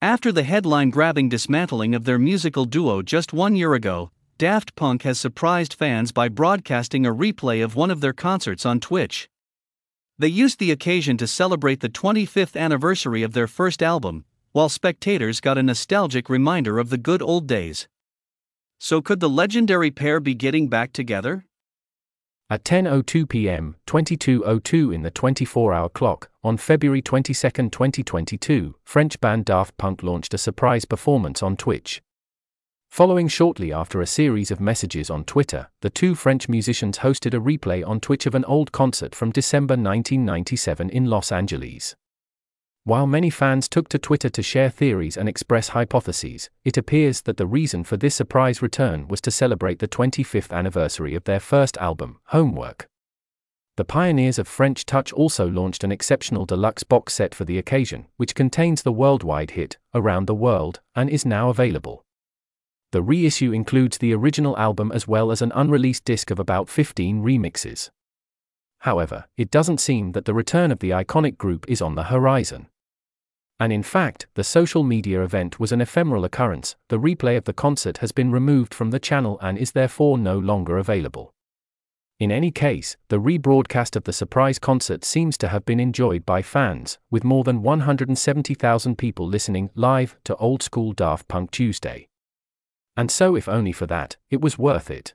After the headline grabbing dismantling of their musical duo just one year ago, Daft Punk has surprised fans by broadcasting a replay of one of their concerts on Twitch. They used the occasion to celebrate the 25th anniversary of their first album, while spectators got a nostalgic reminder of the good old days. So, could the legendary pair be getting back together? At 10:02 p.m., 22:02 in the 24-hour clock, on February 22, 2022, French band Daft Punk launched a surprise performance on Twitch. Following shortly after a series of messages on Twitter, the two French musicians hosted a replay on Twitch of an old concert from December 1997 in Los Angeles. While many fans took to Twitter to share theories and express hypotheses, it appears that the reason for this surprise return was to celebrate the 25th anniversary of their first album, Homework. The pioneers of French Touch also launched an exceptional deluxe box set for the occasion, which contains the worldwide hit, Around the World, and is now available. The reissue includes the original album as well as an unreleased disc of about 15 remixes. However, it doesn't seem that the return of the iconic group is on the horizon. And in fact, the social media event was an ephemeral occurrence, the replay of the concert has been removed from the channel and is therefore no longer available. In any case, the rebroadcast of the surprise concert seems to have been enjoyed by fans, with more than 170,000 people listening live to old school Daft Punk Tuesday. And so, if only for that, it was worth it.